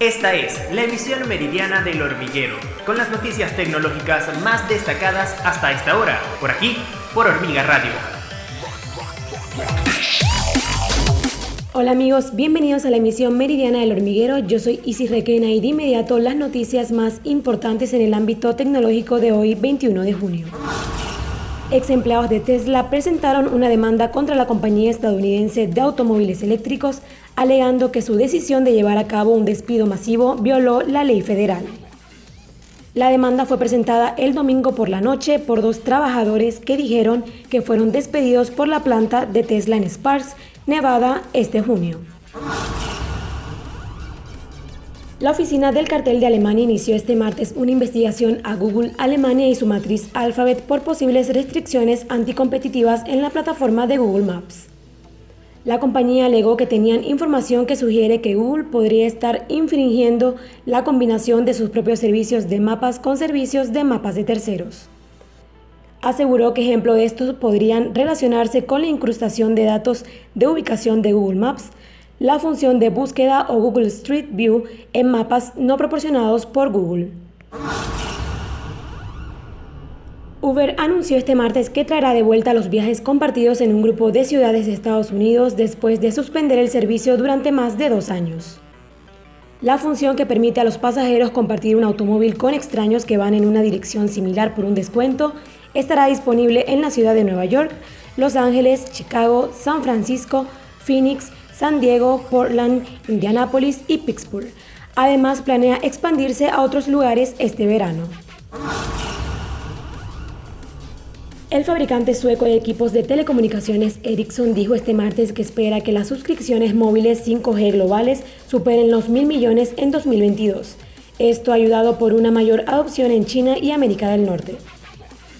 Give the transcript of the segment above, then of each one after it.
Esta es la emisión meridiana del hormiguero, con las noticias tecnológicas más destacadas hasta esta hora, por aquí, por Hormiga Radio. Hola amigos, bienvenidos a la emisión meridiana del hormiguero. Yo soy Isis Requena y de inmediato las noticias más importantes en el ámbito tecnológico de hoy, 21 de junio. Ex empleados de Tesla presentaron una demanda contra la compañía estadounidense de automóviles eléctricos, alegando que su decisión de llevar a cabo un despido masivo violó la ley federal. La demanda fue presentada el domingo por la noche por dos trabajadores que dijeron que fueron despedidos por la planta de Tesla en Sparks, Nevada, este junio. La oficina del cartel de Alemania inició este martes una investigación a Google Alemania y su matriz Alphabet por posibles restricciones anticompetitivas en la plataforma de Google Maps. La compañía alegó que tenían información que sugiere que Google podría estar infringiendo la combinación de sus propios servicios de mapas con servicios de mapas de terceros. Aseguró que ejemplos de estos podrían relacionarse con la incrustación de datos de ubicación de Google Maps, la función de búsqueda o Google Street View en mapas no proporcionados por Google. Uber anunció este martes que traerá de vuelta los viajes compartidos en un grupo de ciudades de Estados Unidos después de suspender el servicio durante más de dos años. La función que permite a los pasajeros compartir un automóvil con extraños que van en una dirección similar por un descuento estará disponible en la ciudad de Nueva York, Los Ángeles, Chicago, San Francisco, Phoenix, San Diego, Portland, Indianapolis y Pittsburgh. Además, planea expandirse a otros lugares este verano. El fabricante sueco de equipos de telecomunicaciones Ericsson dijo este martes que espera que las suscripciones móviles 5G globales superen los mil millones en 2022. Esto ayudado por una mayor adopción en China y América del Norte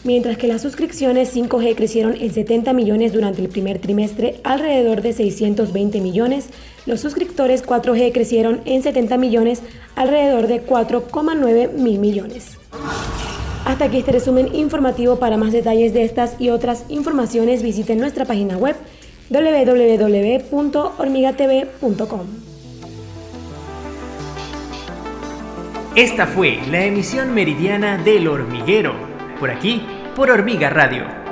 mientras que las suscripciones 5G crecieron en 70 millones durante el primer trimestre, alrededor de 620 millones. Los suscriptores 4G crecieron en 70 millones, alrededor de 4,9 mil millones. Hasta aquí este resumen informativo. Para más detalles de estas y otras informaciones visiten nuestra página web www.hormigatv.com. Esta fue la emisión meridiana del hormiguero por aquí, por Hormiga Radio.